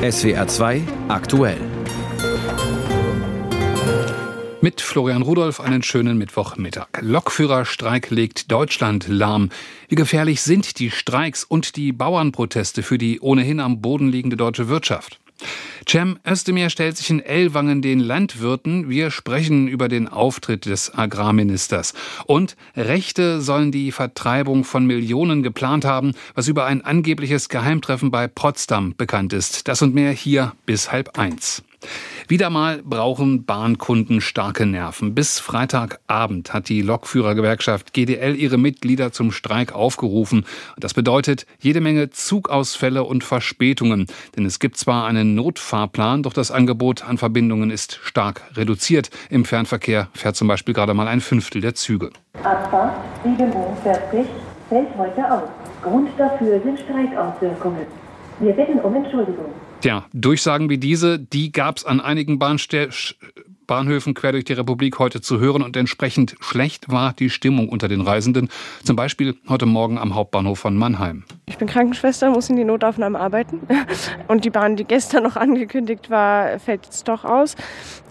SWR 2 aktuell. Mit Florian Rudolph einen schönen Mittwochmittag. Lokführerstreik legt Deutschland lahm. Wie gefährlich sind die Streiks und die Bauernproteste für die ohnehin am Boden liegende deutsche Wirtschaft? Cem Özdemir stellt sich in Ellwangen den Landwirten. Wir sprechen über den Auftritt des Agrarministers. Und Rechte sollen die Vertreibung von Millionen geplant haben, was über ein angebliches Geheimtreffen bei Potsdam bekannt ist. Das und mehr hier bis halb eins. Wieder mal brauchen Bahnkunden starke Nerven. Bis Freitagabend hat die Lokführergewerkschaft GDL ihre Mitglieder zum Streik aufgerufen. Das bedeutet jede Menge Zugausfälle und Verspätungen. Denn es gibt zwar einen Notfahrplan, doch das Angebot an Verbindungen ist stark reduziert. Im Fernverkehr fährt zum Beispiel gerade mal ein Fünftel der Züge. Abfahrt 7.40 Uhr fällt heute aus. Grund dafür sind Streikauswirkungen. Wir bitten um Entschuldigung. Tja, Durchsagen wie diese, die gab es an einigen Bahnste Bahnhöfen quer durch die Republik heute zu hören und entsprechend schlecht war die Stimmung unter den Reisenden. Zum Beispiel heute Morgen am Hauptbahnhof von Mannheim. Ich bin Krankenschwester, muss in die Notaufnahme arbeiten. Und die Bahn, die gestern noch angekündigt war, fällt jetzt doch aus.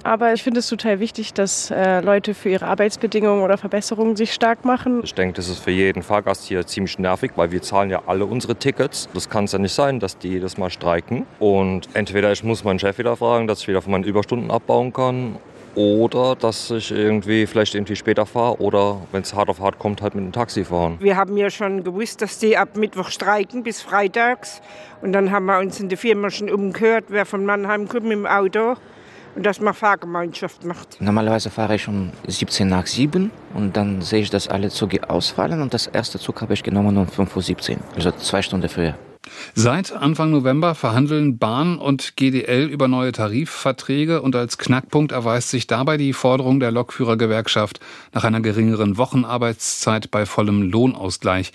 Aber ich finde es total wichtig, dass äh, Leute für ihre Arbeitsbedingungen oder Verbesserungen sich stark machen. Ich denke, das ist für jeden Fahrgast hier ziemlich nervig, weil wir zahlen ja alle unsere Tickets. Das kann es ja nicht sein, dass die das mal streiken. Und entweder ich muss meinen Chef wieder fragen, dass ich wieder von meinen Überstunden abbauen kann oder dass ich irgendwie vielleicht irgendwie später fahre oder wenn es hart auf hart kommt, halt mit dem Taxi fahren. Wir haben ja schon gewusst, dass die ab Mittwoch streiken bis freitags und dann haben wir uns in der Firma schon umgehört, wer von Mannheim kommt mit dem Auto und dass man Fahrgemeinschaft macht. Normalerweise fahre ich um 17 nach 7 und dann sehe ich, dass alle Züge ausfallen und das erste Zug habe ich genommen um 5.17 Uhr, also zwei Stunden früher. Seit Anfang November verhandeln Bahn und GDL über neue Tarifverträge und als Knackpunkt erweist sich dabei die Forderung der Lokführergewerkschaft nach einer geringeren Wochenarbeitszeit bei vollem Lohnausgleich.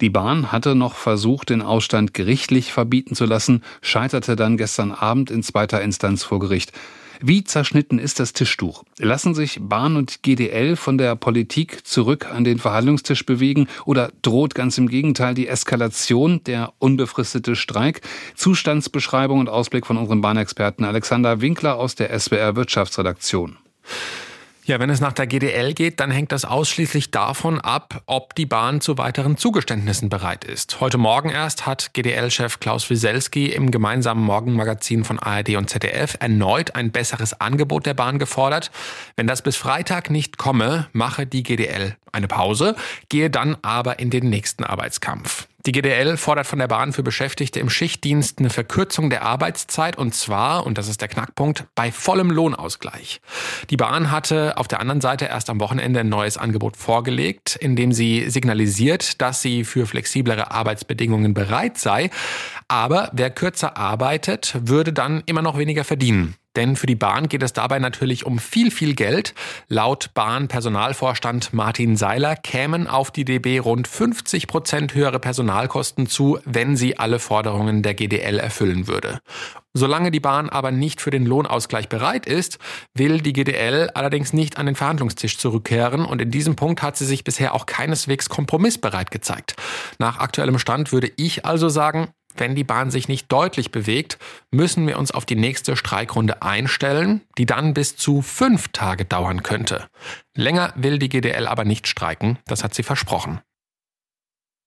Die Bahn hatte noch versucht, den Ausstand gerichtlich verbieten zu lassen, scheiterte dann gestern Abend in zweiter Instanz vor Gericht. Wie zerschnitten ist das Tischtuch? Lassen sich Bahn und GDL von der Politik zurück an den Verhandlungstisch bewegen oder droht ganz im Gegenteil die Eskalation, der unbefristete Streik? Zustandsbeschreibung und Ausblick von unserem Bahnexperten Alexander Winkler aus der SWR Wirtschaftsredaktion. Ja, wenn es nach der GDL geht, dann hängt das ausschließlich davon ab, ob die Bahn zu weiteren Zugeständnissen bereit ist. Heute Morgen erst hat GDL-Chef Klaus Wieselski im gemeinsamen Morgenmagazin von ARD und ZDF erneut ein besseres Angebot der Bahn gefordert. Wenn das bis Freitag nicht komme, mache die GDL eine Pause, gehe dann aber in den nächsten Arbeitskampf. Die GDL fordert von der Bahn für Beschäftigte im Schichtdienst eine Verkürzung der Arbeitszeit und zwar, und das ist der Knackpunkt, bei vollem Lohnausgleich. Die Bahn hatte auf der anderen Seite erst am Wochenende ein neues Angebot vorgelegt, in dem sie signalisiert, dass sie für flexiblere Arbeitsbedingungen bereit sei. Aber wer kürzer arbeitet, würde dann immer noch weniger verdienen. Denn für die Bahn geht es dabei natürlich um viel, viel Geld. Laut Bahn-Personalvorstand Martin Seiler kämen auf die DB rund 50 Prozent höhere Personalkosten zu, wenn sie alle Forderungen der GDL erfüllen würde. Solange die Bahn aber nicht für den Lohnausgleich bereit ist, will die GDL allerdings nicht an den Verhandlungstisch zurückkehren und in diesem Punkt hat sie sich bisher auch keineswegs kompromissbereit gezeigt. Nach aktuellem Stand würde ich also sagen, wenn die Bahn sich nicht deutlich bewegt, müssen wir uns auf die nächste Streikrunde einstellen, die dann bis zu fünf Tage dauern könnte. Länger will die GDL aber nicht streiken, das hat sie versprochen.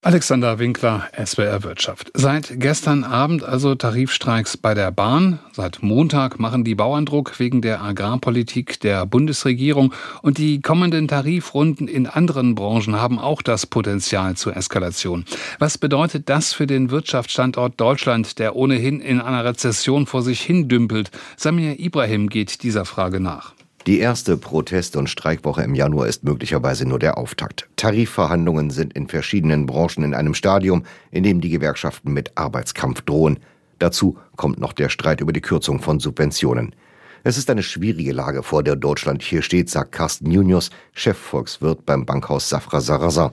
Alexander Winkler, SWR Wirtschaft. Seit gestern Abend also Tarifstreiks bei der Bahn. Seit Montag machen die Bauern Druck wegen der Agrarpolitik der Bundesregierung. Und die kommenden Tarifrunden in anderen Branchen haben auch das Potenzial zur Eskalation. Was bedeutet das für den Wirtschaftsstandort Deutschland, der ohnehin in einer Rezession vor sich hin dümpelt? Samir Ibrahim geht dieser Frage nach. Die erste Protest- und Streikwoche im Januar ist möglicherweise nur der Auftakt. Tarifverhandlungen sind in verschiedenen Branchen in einem Stadium, in dem die Gewerkschaften mit Arbeitskampf drohen. Dazu kommt noch der Streit über die Kürzung von Subventionen. Es ist eine schwierige Lage, vor der Deutschland hier steht, sagt Carsten Junius, Chefvolkswirt beim Bankhaus Safra Sarrazin.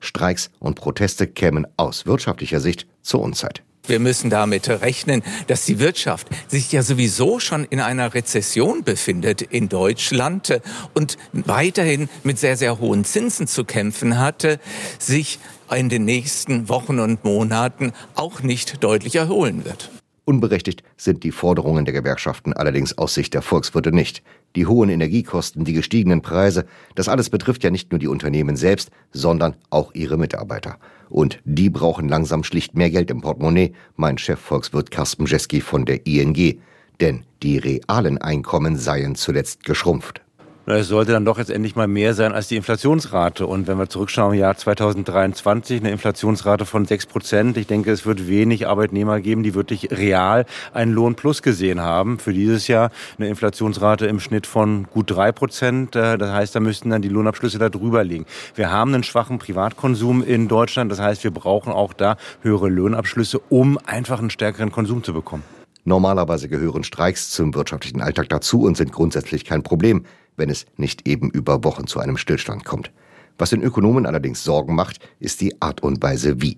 Streiks und Proteste kämen aus wirtschaftlicher Sicht zur Unzeit. Wir müssen damit rechnen, dass die Wirtschaft sich ja sowieso schon in einer Rezession befindet in Deutschland und weiterhin mit sehr, sehr hohen Zinsen zu kämpfen hatte, sich in den nächsten Wochen und Monaten auch nicht deutlich erholen wird. Unberechtigt sind die Forderungen der Gewerkschaften allerdings aus Sicht der Volkswirte nicht. Die hohen Energiekosten, die gestiegenen Preise, das alles betrifft ja nicht nur die Unternehmen selbst, sondern auch ihre Mitarbeiter. Und die brauchen langsam schlicht mehr Geld im Portemonnaie, mein Chefvolkswirt Carsten Jeski von der ING. Denn die realen Einkommen seien zuletzt geschrumpft es sollte dann doch jetzt endlich mal mehr sein als die Inflationsrate. Und wenn wir zurückschauen, Jahr 2023, eine Inflationsrate von 6 Prozent. Ich denke, es wird wenig Arbeitnehmer geben, die wirklich real einen Lohn plus gesehen haben. Für dieses Jahr eine Inflationsrate im Schnitt von gut 3 Prozent. Äh, das heißt, da müssten dann die Lohnabschlüsse da drüber liegen. Wir haben einen schwachen Privatkonsum in Deutschland. Das heißt, wir brauchen auch da höhere Lohnabschlüsse, um einfach einen stärkeren Konsum zu bekommen. Normalerweise gehören Streiks zum wirtschaftlichen Alltag dazu und sind grundsätzlich kein Problem wenn es nicht eben über Wochen zu einem Stillstand kommt. Was den Ökonomen allerdings Sorgen macht, ist die Art und Weise wie.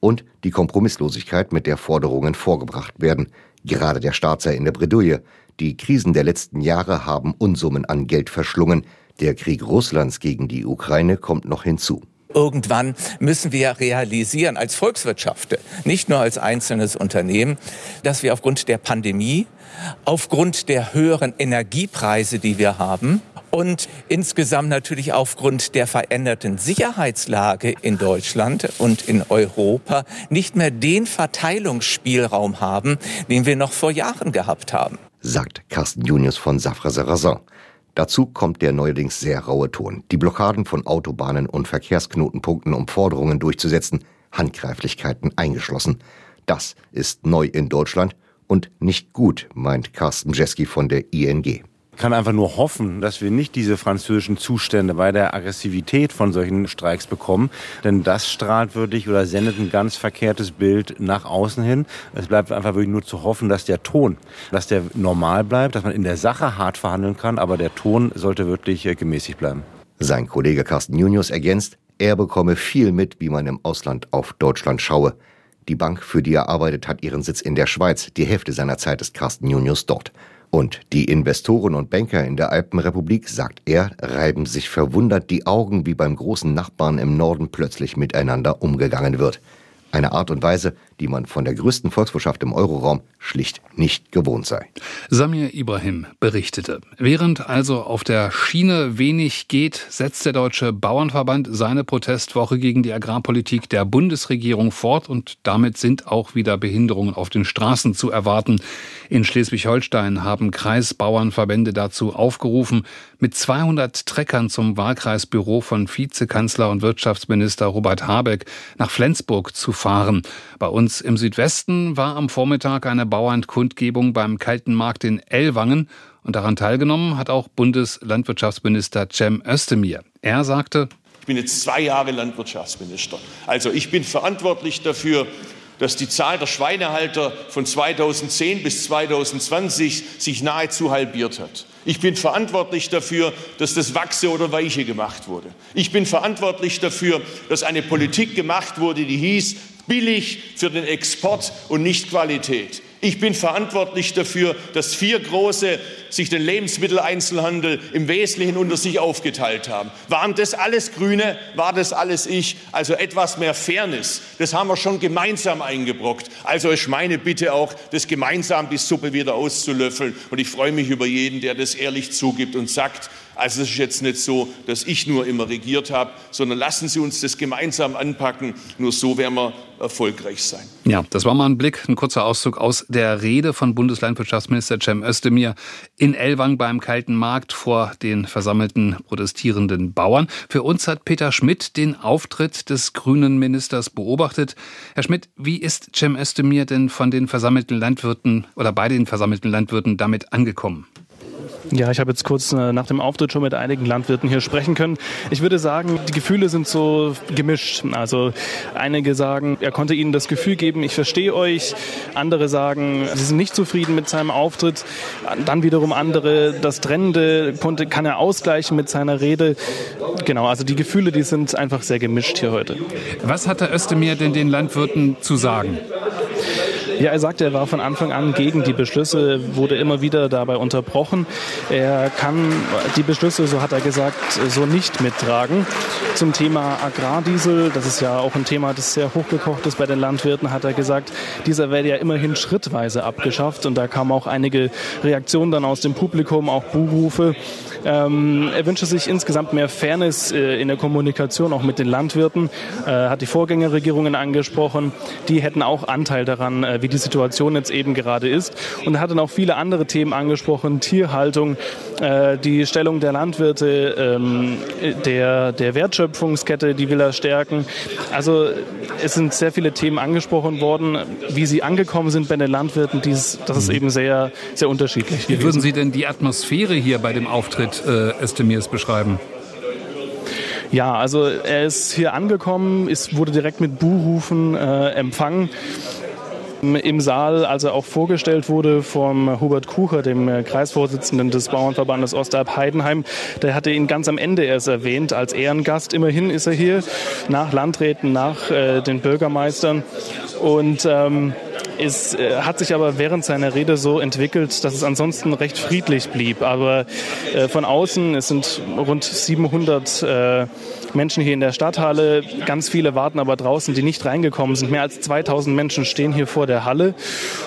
Und die Kompromisslosigkeit, mit der Forderungen vorgebracht werden. Gerade der Staat sei in der Bredouille. Die Krisen der letzten Jahre haben Unsummen an Geld verschlungen. Der Krieg Russlands gegen die Ukraine kommt noch hinzu. Irgendwann müssen wir realisieren als Volkswirtschaft, nicht nur als einzelnes Unternehmen, dass wir aufgrund der Pandemie, aufgrund der höheren Energiepreise, die wir haben, und insgesamt natürlich aufgrund der veränderten Sicherheitslage in Deutschland und in Europa nicht mehr den Verteilungsspielraum haben, den wir noch vor Jahren gehabt haben. Sagt Carsten Junius von Safra Sarrazin. Dazu kommt der neuerdings sehr raue Ton. Die Blockaden von Autobahnen und Verkehrsknotenpunkten, um Forderungen durchzusetzen, Handgreiflichkeiten eingeschlossen. Das ist neu in Deutschland und nicht gut, meint Carsten Jeski von der ING kann einfach nur hoffen, dass wir nicht diese französischen Zustände bei der Aggressivität von solchen Streiks bekommen, denn das strahlt wirklich oder sendet ein ganz verkehrtes Bild nach außen hin. Es bleibt einfach wirklich nur zu hoffen, dass der Ton, dass der normal bleibt, dass man in der Sache hart verhandeln kann, aber der Ton sollte wirklich äh, gemäßigt bleiben. Sein Kollege Carsten Junius ergänzt, er bekomme viel mit, wie man im Ausland auf Deutschland schaue. Die Bank, für die er arbeitet, hat ihren Sitz in der Schweiz. Die Hälfte seiner Zeit ist Carsten Junius dort. Und die Investoren und Banker in der Alpenrepublik, sagt er, reiben sich verwundert die Augen, wie beim großen Nachbarn im Norden plötzlich miteinander umgegangen wird. Eine Art und Weise, die man von der größten Volkswirtschaft im Euroraum schlicht nicht gewohnt sei. Samir Ibrahim berichtete. Während also auf der Schiene wenig geht, setzt der Deutsche Bauernverband seine Protestwoche gegen die Agrarpolitik der Bundesregierung fort und damit sind auch wieder Behinderungen auf den Straßen zu erwarten. In Schleswig-Holstein haben Kreisbauernverbände dazu aufgerufen, mit 200 Treckern zum Wahlkreisbüro von Vizekanzler und Wirtschaftsminister Robert Habeck nach Flensburg zu fahren. Bei uns im Südwesten war am Vormittag eine Bauernkundgebung beim Kalten Markt in Ellwangen und daran teilgenommen hat auch Bundeslandwirtschaftsminister Cem Özdemir. Er sagte, ich bin jetzt zwei Jahre Landwirtschaftsminister. Also ich bin verantwortlich dafür, dass die Zahl der Schweinehalter von 2010 bis 2020 sich nahezu halbiert hat. Ich bin verantwortlich dafür, dass das Wachse oder Weiche gemacht wurde. Ich bin verantwortlich dafür, dass eine Politik gemacht wurde, die hieß, billig für den Export und nicht Qualität. Ich bin verantwortlich dafür, dass vier große sich den Lebensmitteleinzelhandel im Wesentlichen unter sich aufgeteilt haben. Waren das alles Grüne? War das alles ich? Also etwas mehr Fairness. Das haben wir schon gemeinsam eingebrockt. Also ist meine Bitte auch, das gemeinsam die Suppe wieder auszulöffeln. Und ich freue mich über jeden, der das ehrlich zugibt und sagt, also es ist jetzt nicht so, dass ich nur immer regiert habe, sondern lassen Sie uns das gemeinsam anpacken. Nur so werden wir erfolgreich sein. Ja, das war mal ein Blick, ein kurzer Auszug aus der Rede von Bundeslandwirtschaftsminister Cem Özdemir in Ellwang beim Kalten Markt vor den versammelten protestierenden Bauern. Für uns hat Peter Schmidt den Auftritt des grünen Ministers beobachtet. Herr Schmidt, wie ist Cem Özdemir denn von den versammelten Landwirten oder bei den versammelten Landwirten damit angekommen? Ja, ich habe jetzt kurz äh, nach dem Auftritt schon mit einigen Landwirten hier sprechen können. Ich würde sagen, die Gefühle sind so gemischt. Also einige sagen, er konnte ihnen das Gefühl geben, ich verstehe euch. Andere sagen, sie sind nicht zufrieden mit seinem Auftritt. Dann wiederum andere, das Trennende konnte, kann er ausgleichen mit seiner Rede. Genau, also die Gefühle, die sind einfach sehr gemischt hier heute. Was hat der Özdemir denn den Landwirten zu sagen? Ja, er sagte, er war von Anfang an gegen die Beschlüsse, wurde immer wieder dabei unterbrochen. Er kann die Beschlüsse, so hat er gesagt, so nicht mittragen. Zum Thema Agrardiesel, das ist ja auch ein Thema, das sehr hochgekocht ist bei den Landwirten, hat er gesagt, dieser werde ja immerhin schrittweise abgeschafft. Und da kamen auch einige Reaktionen dann aus dem Publikum, auch Buhrufe. Ähm, er wünsche sich insgesamt mehr Fairness äh, in der Kommunikation, auch mit den Landwirten. Äh, hat die Vorgängerregierungen angesprochen. Die hätten auch Anteil daran, äh, wie die Situation jetzt eben gerade ist. Und er hat dann auch viele andere Themen angesprochen. Tierhaltung, äh, die Stellung der Landwirte, ähm, der, der Wertschöpfungskette, die will er stärken. Also es sind sehr viele Themen angesprochen worden. Wie sie angekommen sind bei den Landwirten, dies, das ist mhm. eben sehr, sehr unterschiedlich. Wie würden Sie denn die Atmosphäre hier bei dem Auftritt äh, Özdemirs beschreiben? Ja, also er ist hier angekommen, ist, wurde direkt mit Buhrufen äh, empfangen im Saal, als er auch vorgestellt wurde vom Hubert Kucher, dem äh, Kreisvorsitzenden des Bauernverbandes Ostalb-Heidenheim. Der hatte ihn ganz am Ende erst erwähnt als Ehrengast. Immerhin ist er hier nach Landräten, nach äh, den Bürgermeistern. Und ähm, es äh, hat sich aber während seiner Rede so entwickelt, dass es ansonsten recht friedlich blieb. Aber äh, von außen, es sind rund 700 äh, Menschen hier in der Stadthalle. Ganz viele warten aber draußen, die nicht reingekommen sind. Mehr als 2000 Menschen stehen hier vor der Halle.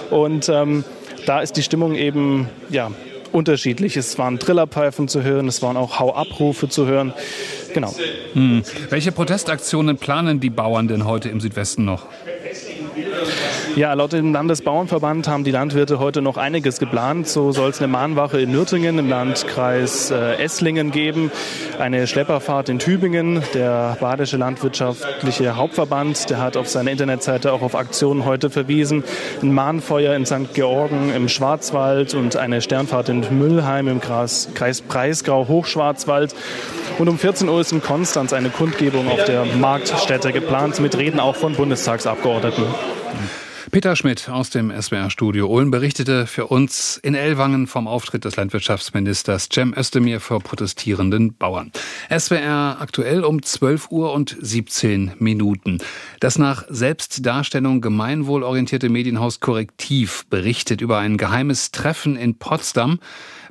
Und ähm, da ist die Stimmung eben, ja, unterschiedlich. Es waren Trillerpfeifen zu hören, es waren auch Hau-Abrufe zu hören. Genau. Hm. Welche Protestaktionen planen die Bauern denn heute im Südwesten noch? Ja, laut dem Landesbauernverband haben die Landwirte heute noch einiges geplant. So soll es eine Mahnwache in Nürtingen im Landkreis äh, Esslingen geben, eine Schlepperfahrt in Tübingen. Der Badische Landwirtschaftliche Hauptverband, der hat auf seiner Internetseite auch auf Aktionen heute verwiesen. Ein Mahnfeuer in St. Georgen im Schwarzwald und eine Sternfahrt in Müllheim im Kreis Breisgau Hochschwarzwald. Und um 14 Uhr ist in Konstanz eine Kundgebung auf der Marktstätte geplant, mit Reden auch von Bundestagsabgeordneten. Peter Schmidt aus dem SWR-Studio Ulm berichtete für uns in Ellwangen vom Auftritt des Landwirtschaftsministers Cem Özdemir vor protestierenden Bauern. SWR aktuell um 12 Uhr und 17 Minuten. Das nach Selbstdarstellung gemeinwohlorientierte Medienhaus Korrektiv berichtet über ein geheimes Treffen in Potsdam,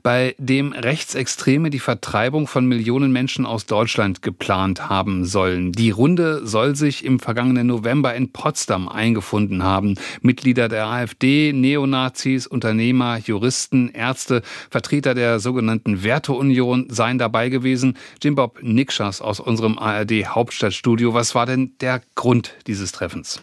bei dem Rechtsextreme die Vertreibung von Millionen Menschen aus Deutschland geplant haben sollen. Die Runde soll sich im vergangenen November in Potsdam eingefunden haben. Mitglieder der AfD, Neonazis, Unternehmer, Juristen, Ärzte, Vertreter der sogenannten Werteunion seien dabei gewesen. Jim Bob Nikschas aus unserem ARD Hauptstadtstudio. Was war denn der Grund dieses Treffens?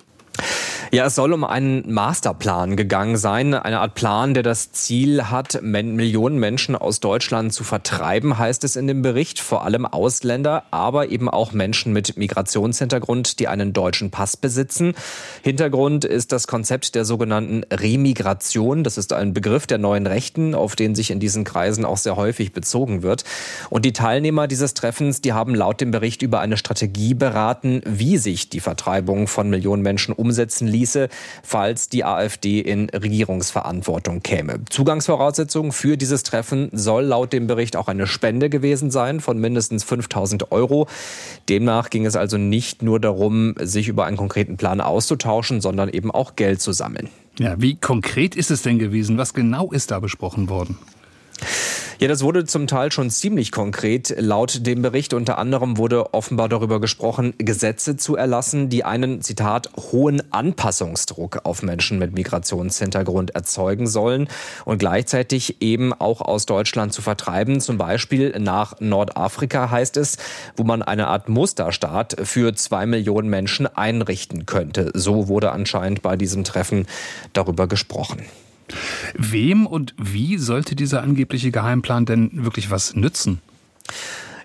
Ja, es soll um einen Masterplan gegangen sein. Eine Art Plan, der das Ziel hat, Millionen Menschen aus Deutschland zu vertreiben, heißt es in dem Bericht. Vor allem Ausländer, aber eben auch Menschen mit Migrationshintergrund, die einen deutschen Pass besitzen. Hintergrund ist das Konzept der sogenannten Remigration. Das ist ein Begriff der neuen Rechten, auf den sich in diesen Kreisen auch sehr häufig bezogen wird. Und die Teilnehmer dieses Treffens, die haben laut dem Bericht über eine Strategie beraten, wie sich die Vertreibung von Millionen Menschen umsetzen ließe, falls die AfD in Regierungsverantwortung käme. Zugangsvoraussetzung für dieses Treffen soll laut dem Bericht auch eine Spende gewesen sein von mindestens 5000 Euro. Demnach ging es also nicht nur darum, sich über einen konkreten Plan auszutauschen, sondern eben auch Geld zu sammeln. Ja, wie konkret ist es denn gewesen? Was genau ist da besprochen worden? Ja, das wurde zum Teil schon ziemlich konkret. Laut dem Bericht unter anderem wurde offenbar darüber gesprochen, Gesetze zu erlassen, die einen, Zitat, hohen Anpassungsdruck auf Menschen mit Migrationshintergrund erzeugen sollen und gleichzeitig eben auch aus Deutschland zu vertreiben. Zum Beispiel nach Nordafrika heißt es, wo man eine Art Musterstaat für zwei Millionen Menschen einrichten könnte. So wurde anscheinend bei diesem Treffen darüber gesprochen. Wem und wie sollte dieser angebliche Geheimplan denn wirklich was nützen?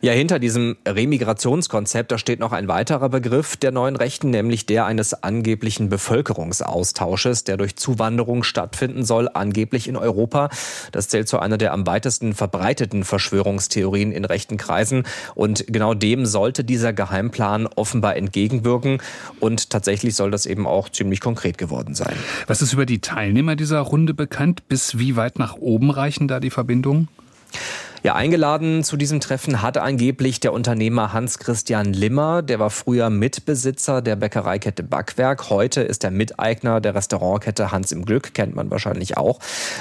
Ja, hinter diesem Remigrationskonzept, da steht noch ein weiterer Begriff der neuen Rechten, nämlich der eines angeblichen Bevölkerungsaustausches, der durch Zuwanderung stattfinden soll, angeblich in Europa. Das zählt zu einer der am weitesten verbreiteten Verschwörungstheorien in rechten Kreisen. Und genau dem sollte dieser Geheimplan offenbar entgegenwirken. Und tatsächlich soll das eben auch ziemlich konkret geworden sein. Was ist über die Teilnehmer dieser Runde bekannt? Bis wie weit nach oben reichen da die Verbindungen? Ja, eingeladen zu diesem Treffen hat angeblich der Unternehmer Hans-Christian Limmer. Der war früher Mitbesitzer der Bäckereikette Backwerk. Heute ist er Miteigner der Restaurantkette Hans im Glück, kennt man wahrscheinlich auch.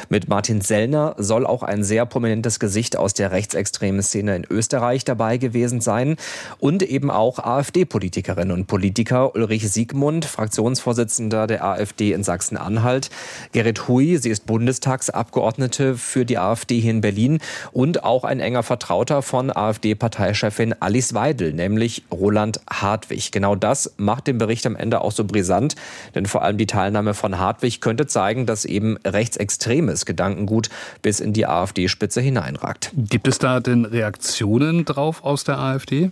Mit Martin Sellner soll auch ein sehr prominentes Gesicht aus der rechtsextremen Szene in Österreich dabei gewesen sein. Und eben auch AfD-Politikerinnen und Politiker. Ulrich Siegmund, Fraktionsvorsitzender der AfD in Sachsen-Anhalt. Gerrit Hui, sie ist Bundestagsabgeordnete für die AfD hier in Berlin. Und ein enger Vertrauter von AfD-Parteichefin Alice Weidel, nämlich Roland Hartwig. Genau das macht den Bericht am Ende auch so brisant, denn vor allem die Teilnahme von Hartwig könnte zeigen, dass eben rechtsextremes Gedankengut bis in die AfD-Spitze hineinragt. Gibt es da denn Reaktionen drauf aus der AfD?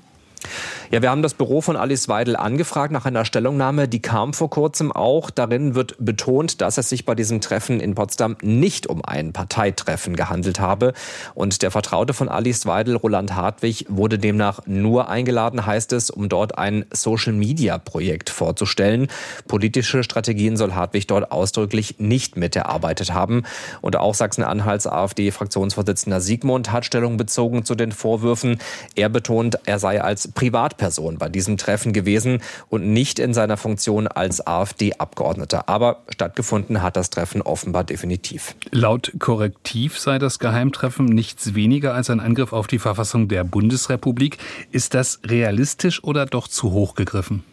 Ja, wir haben das Büro von Alice Weidel angefragt nach einer Stellungnahme, die kam vor kurzem auch. Darin wird betont, dass es sich bei diesem Treffen in Potsdam nicht um ein Parteitreffen gehandelt habe. Und der Vertraute von Alice Weidel, Roland Hartwig, wurde demnach nur eingeladen, heißt es, um dort ein Social-Media-Projekt vorzustellen. Politische Strategien soll Hartwig dort ausdrücklich nicht miterarbeitet haben. Und auch Sachsen-Anhalts AfD-Fraktionsvorsitzender Siegmund hat Stellung bezogen zu den Vorwürfen. Er betont, er sei als Privatperson bei diesem Treffen gewesen und nicht in seiner Funktion als AfD-Abgeordneter. Aber stattgefunden hat das Treffen offenbar definitiv. Laut Korrektiv sei das Geheimtreffen nichts weniger als ein Angriff auf die Verfassung der Bundesrepublik. Ist das realistisch oder doch zu hoch gegriffen?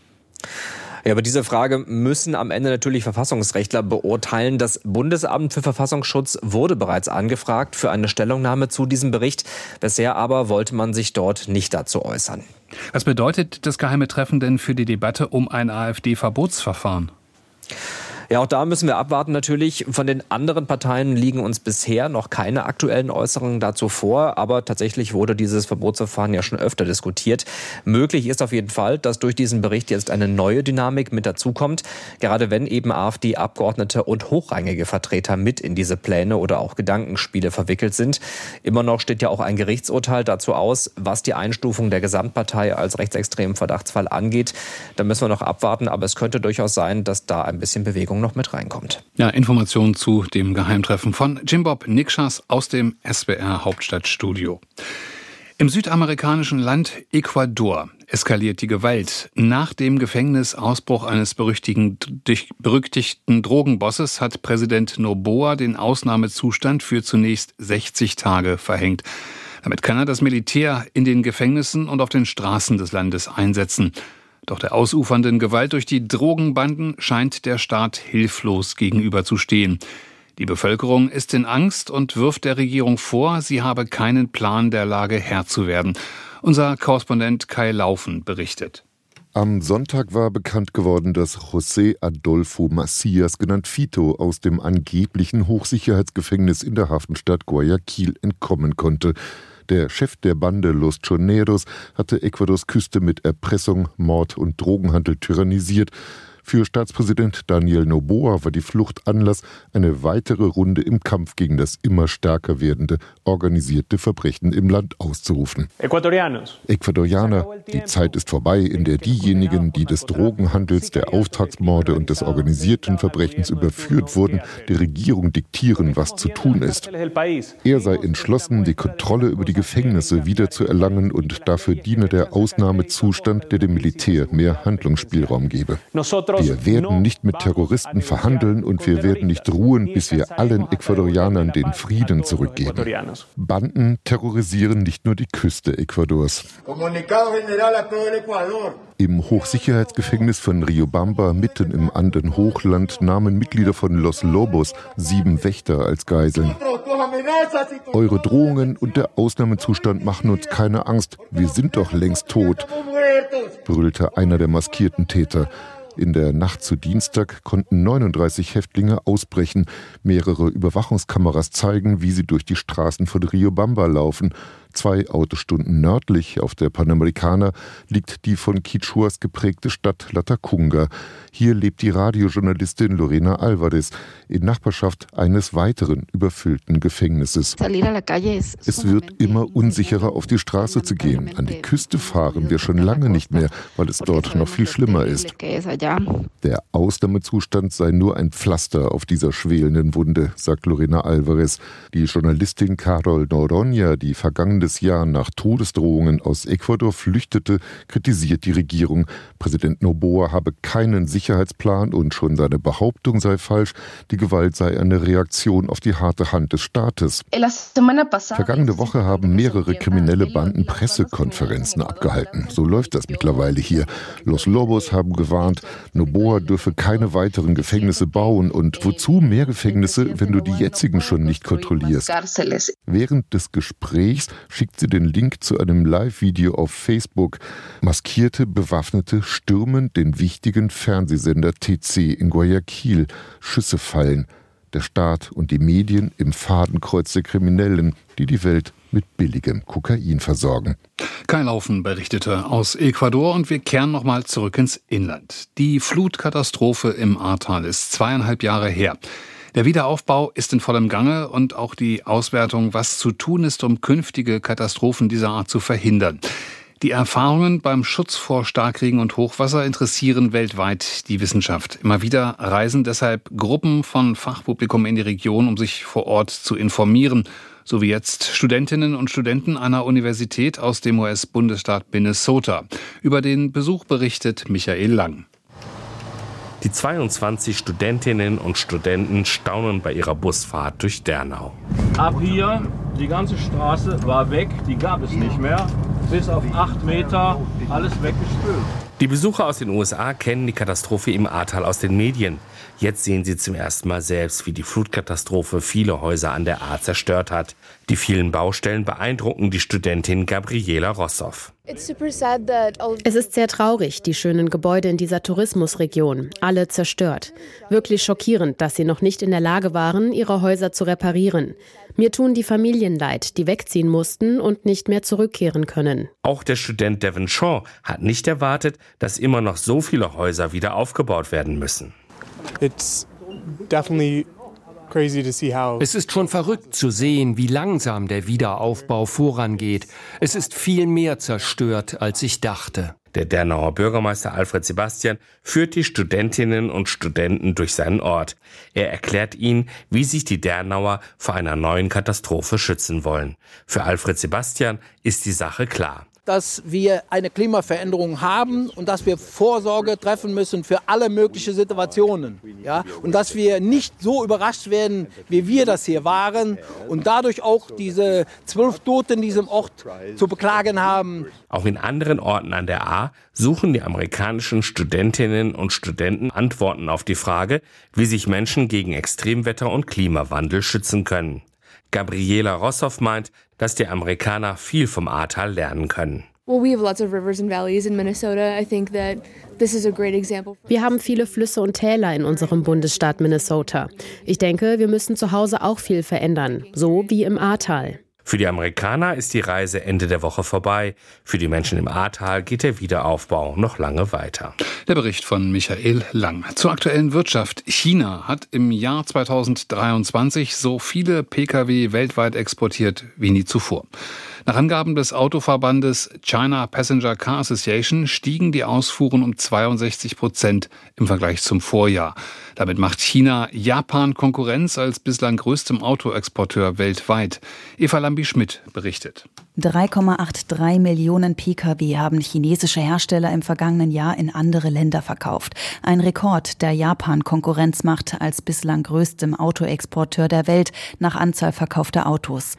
Ja, aber diese Frage müssen am Ende natürlich Verfassungsrechtler beurteilen. Das Bundesamt für Verfassungsschutz wurde bereits angefragt für eine Stellungnahme zu diesem Bericht. Bisher aber wollte man sich dort nicht dazu äußern. Was bedeutet das geheime Treffen denn für die Debatte um ein AfD-Verbotsverfahren? Ja, auch da müssen wir abwarten natürlich. Von den anderen Parteien liegen uns bisher noch keine aktuellen Äußerungen dazu vor, aber tatsächlich wurde dieses Verbotsverfahren ja schon öfter diskutiert. Möglich ist auf jeden Fall, dass durch diesen Bericht jetzt eine neue Dynamik mit dazukommt, gerade wenn eben AfD-Abgeordnete und hochrangige Vertreter mit in diese Pläne oder auch Gedankenspiele verwickelt sind. Immer noch steht ja auch ein Gerichtsurteil dazu aus, was die Einstufung der Gesamtpartei als rechtsextremen Verdachtsfall angeht. Da müssen wir noch abwarten, aber es könnte durchaus sein, dass da ein bisschen Bewegung Bewegung noch mit reinkommt. Ja, Informationen zu dem Geheimtreffen von Jim Bob Nikschas aus dem SBR Hauptstadtstudio. Im südamerikanischen Land Ecuador eskaliert die Gewalt. Nach dem Gefängnisausbruch eines berüchtigten Drogenbosses hat Präsident Noboa den Ausnahmezustand für zunächst 60 Tage verhängt. Damit kann er das Militär in den Gefängnissen und auf den Straßen des Landes einsetzen. Doch der ausufernden Gewalt durch die Drogenbanden scheint der Staat hilflos gegenüberzustehen. Die Bevölkerung ist in Angst und wirft der Regierung vor, sie habe keinen Plan der Lage Herr zu werden. Unser Korrespondent Kai Laufen berichtet. Am Sonntag war bekannt geworden, dass José Adolfo Macias, genannt Fito, aus dem angeblichen Hochsicherheitsgefängnis in der Hafenstadt Guayaquil entkommen konnte. Der Chef der Bande Los Choneros hatte Ecuadors Küste mit Erpressung, Mord und Drogenhandel tyrannisiert. Für Staatspräsident Daniel Noboa war die Flucht Anlass, eine weitere Runde im Kampf gegen das immer stärker werdende organisierte Verbrechen im Land auszurufen. Ecuadorianer, die Zeit ist vorbei, in der diejenigen, die des Drogenhandels, der Auftragsmorde und des organisierten Verbrechens überführt wurden, der Regierung diktieren, was zu tun ist. Er sei entschlossen, die Kontrolle über die Gefängnisse wiederzuerlangen und dafür diene der Ausnahmezustand, der dem Militär mehr Handlungsspielraum gebe. Wir werden nicht mit Terroristen verhandeln und wir werden nicht ruhen, bis wir allen Ecuadorianern den Frieden zurückgeben. Banden terrorisieren nicht nur die Küste Ecuadors. Im Hochsicherheitsgefängnis von Riobamba mitten im Andenhochland nahmen Mitglieder von Los Lobos sieben Wächter als Geiseln. Eure Drohungen und der Ausnahmezustand machen uns keine Angst. Wir sind doch längst tot, brüllte einer der maskierten Täter. In der Nacht zu Dienstag konnten 39 Häftlinge ausbrechen. Mehrere Überwachungskameras zeigen, wie sie durch die Straßen von Riobamba laufen. Zwei Autostunden nördlich auf der Panamericana liegt die von Quichuas geprägte Stadt Latacunga. Hier lebt die Radiojournalistin Lorena Alvarez in Nachbarschaft eines weiteren überfüllten Gefängnisses. Es wird immer unsicherer, auf die Straße zu gehen. An die Küste fahren wir schon lange nicht mehr, weil es dort noch viel schlimmer ist. Der Ausnahmezustand sei nur ein Pflaster auf dieser schwelenden Wunde, sagt Lorena Alvarez. Die Journalistin Carol Noronha, die vergangenes Jahr nach Todesdrohungen aus Ecuador flüchtete, kritisiert die Regierung. Präsident Noboa habe keinen Sicherheitsplan Sicherheitsplan und schon seine Behauptung sei falsch, die Gewalt sei eine Reaktion auf die harte Hand des Staates. Vergangene Woche haben mehrere kriminelle Banden Pressekonferenzen abgehalten. So läuft das mittlerweile hier. Los Lobos haben gewarnt, Noboa dürfe keine weiteren Gefängnisse bauen und wozu mehr Gefängnisse, wenn du die jetzigen schon nicht kontrollierst. Während des Gesprächs schickt sie den Link zu einem Live-Video auf Facebook. Maskierte Bewaffnete stürmen den wichtigen Fernseh Fernsehsender TC in Guayaquil. Schüsse fallen. Der Staat und die Medien im Fadenkreuz der Kriminellen, die die Welt mit billigem Kokain versorgen. Kai Laufen berichtete aus Ecuador und wir kehren nochmal zurück ins Inland. Die Flutkatastrophe im Ahrtal ist zweieinhalb Jahre her. Der Wiederaufbau ist in vollem Gange und auch die Auswertung, was zu tun ist, um künftige Katastrophen dieser Art zu verhindern. Die Erfahrungen beim Schutz vor Starkregen und Hochwasser interessieren weltweit die Wissenschaft. Immer wieder reisen deshalb Gruppen von Fachpublikum in die Region, um sich vor Ort zu informieren. So wie jetzt Studentinnen und Studenten einer Universität aus dem US-Bundesstaat Minnesota. Über den Besuch berichtet Michael Lang. Die 22 Studentinnen und Studenten staunen bei ihrer Busfahrt durch Dernau. Ab hier, die ganze Straße war weg, die gab es nicht mehr bis auf acht Meter alles weggespült. Die Besucher aus den USA kennen die Katastrophe im Ahrtal aus den Medien. Jetzt sehen sie zum ersten Mal selbst, wie die Flutkatastrophe viele Häuser an der Ahr zerstört hat. Die vielen Baustellen beeindrucken die Studentin Gabriela Rossow. Es ist sehr traurig, die schönen Gebäude in dieser Tourismusregion, alle zerstört. Wirklich schockierend, dass sie noch nicht in der Lage waren, ihre Häuser zu reparieren. Mir tun die Familien leid, die wegziehen mussten und nicht mehr zurückkehren können. Auch der Student Devon Shaw hat nicht erwartet, dass immer noch so viele Häuser wieder aufgebaut werden müssen. It's definitely es ist schon verrückt zu sehen, wie langsam der Wiederaufbau vorangeht. Es ist viel mehr zerstört, als ich dachte. Der Dernauer Bürgermeister Alfred Sebastian führt die Studentinnen und Studenten durch seinen Ort. Er erklärt ihnen, wie sich die Dernauer vor einer neuen Katastrophe schützen wollen. Für Alfred Sebastian ist die Sache klar dass wir eine Klimaveränderung haben und dass wir Vorsorge treffen müssen für alle möglichen Situationen. Ja? Und dass wir nicht so überrascht werden, wie wir das hier waren und dadurch auch diese zwölf Toten in diesem Ort zu beklagen haben. Auch in anderen Orten an der A suchen die amerikanischen Studentinnen und Studenten Antworten auf die Frage, wie sich Menschen gegen Extremwetter und Klimawandel schützen können. Gabriela Rossoff meint, dass die Amerikaner viel vom Ahrtal lernen können. Wir haben viele Flüsse und Täler in unserem Bundesstaat Minnesota. Ich denke, wir müssen zu Hause auch viel verändern, so wie im Ahrtal. Für die Amerikaner ist die Reise Ende der Woche vorbei. Für die Menschen im Ahrtal geht der Wiederaufbau noch lange weiter. Der Bericht von Michael Lang. Zur aktuellen Wirtschaft. China hat im Jahr 2023 so viele Pkw weltweit exportiert wie nie zuvor. Nach Angaben des Autoverbandes China Passenger Car Association stiegen die Ausfuhren um 62 Prozent im Vergleich zum Vorjahr. Damit macht China Japan Konkurrenz als bislang größtem Autoexporteur weltweit. Eva Lambi-Schmidt berichtet. 3,83 Millionen Pkw haben chinesische Hersteller im vergangenen Jahr in andere Länder verkauft. Ein Rekord, der Japan Konkurrenz macht als bislang größtem Autoexporteur der Welt nach Anzahl verkaufter Autos.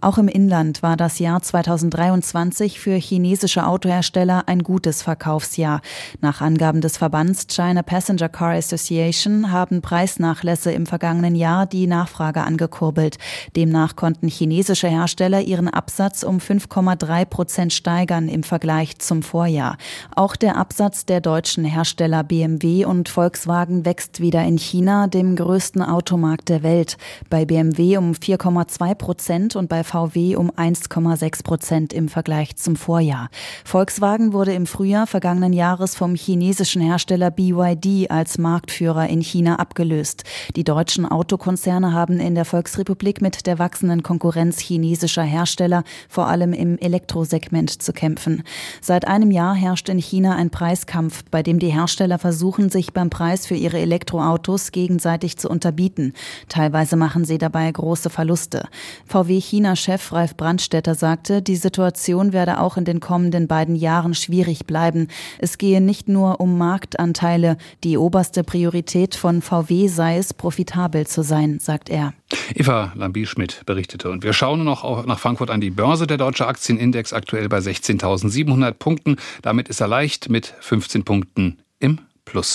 Auch im Inland war das Jahr 2023 für chinesische Autohersteller ein gutes Verkaufsjahr. Nach Angaben des Verbands China Passenger Car Association Konzern haben Preisnachlässe im vergangenen Jahr die Nachfrage angekurbelt. Demnach konnten chinesische Hersteller ihren Absatz um 5,3 Prozent steigern im Vergleich zum Vorjahr. Auch der Absatz der deutschen Hersteller BMW und Volkswagen wächst wieder in China, dem größten Automarkt der Welt. Bei BMW um 4,2 Prozent und bei VW um 1,6 Prozent im Vergleich zum Vorjahr. Volkswagen wurde im Frühjahr vergangenen Jahres vom chinesischen Hersteller BYD als Marktführer in China abgelöst. Die deutschen Autokonzerne haben in der Volksrepublik mit der wachsenden Konkurrenz chinesischer Hersteller vor allem im Elektrosegment zu kämpfen. Seit einem Jahr herrscht in China ein Preiskampf, bei dem die Hersteller versuchen, sich beim Preis für ihre Elektroautos gegenseitig zu unterbieten. Teilweise machen sie dabei große Verluste. VW-China-Chef Ralf Brandstätter sagte, die Situation werde auch in den kommenden beiden Jahren schwierig bleiben. Es gehe nicht nur um Marktanteile. Die oberste Priorität von VW sei es, profitabel zu sein, sagt er. Eva Lambi-Schmidt berichtete. Und wir schauen noch nach Frankfurt an die Börse. Der deutsche Aktienindex aktuell bei 16.700 Punkten. Damit ist er leicht mit 15 Punkten im Plus.